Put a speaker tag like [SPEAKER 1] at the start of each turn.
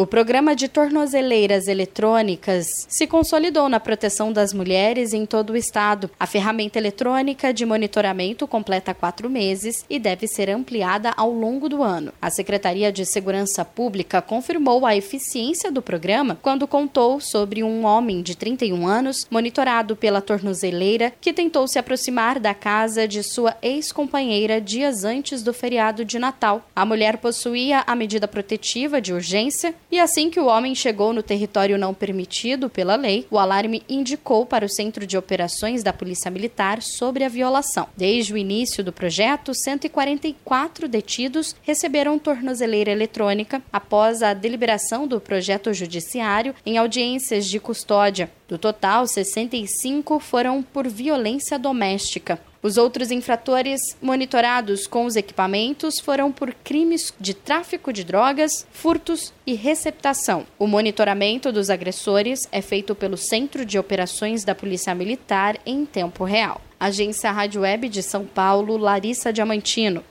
[SPEAKER 1] O programa de tornozeleiras eletrônicas se consolidou na proteção das mulheres em todo o estado. A ferramenta eletrônica de monitoramento completa quatro meses e deve ser ampliada ao longo do ano. A Secretaria de Segurança Pública confirmou a eficiência do programa quando contou sobre um homem de 31 anos monitorado pela tornozeleira que tentou se aproximar da casa de sua ex-companheira dias antes do feriado de Natal. A mulher possuía a medida protetiva de urgência e assim que o homem chegou no território não permitido pela lei, o alarme indicou para o Centro de Operações da Polícia Militar sobre a violação. Desde o início do projeto, 144 detidos receberam tornozeleira eletrônica após a deliberação do projeto judiciário em audiências de custódia. Do total, 65 foram por violência doméstica. Os outros infratores monitorados com os equipamentos foram por crimes de tráfico de drogas, furtos e receptação. O monitoramento dos agressores é feito pelo Centro de Operações da Polícia Militar em tempo real. Agência Rádio Web de São Paulo, Larissa Diamantino.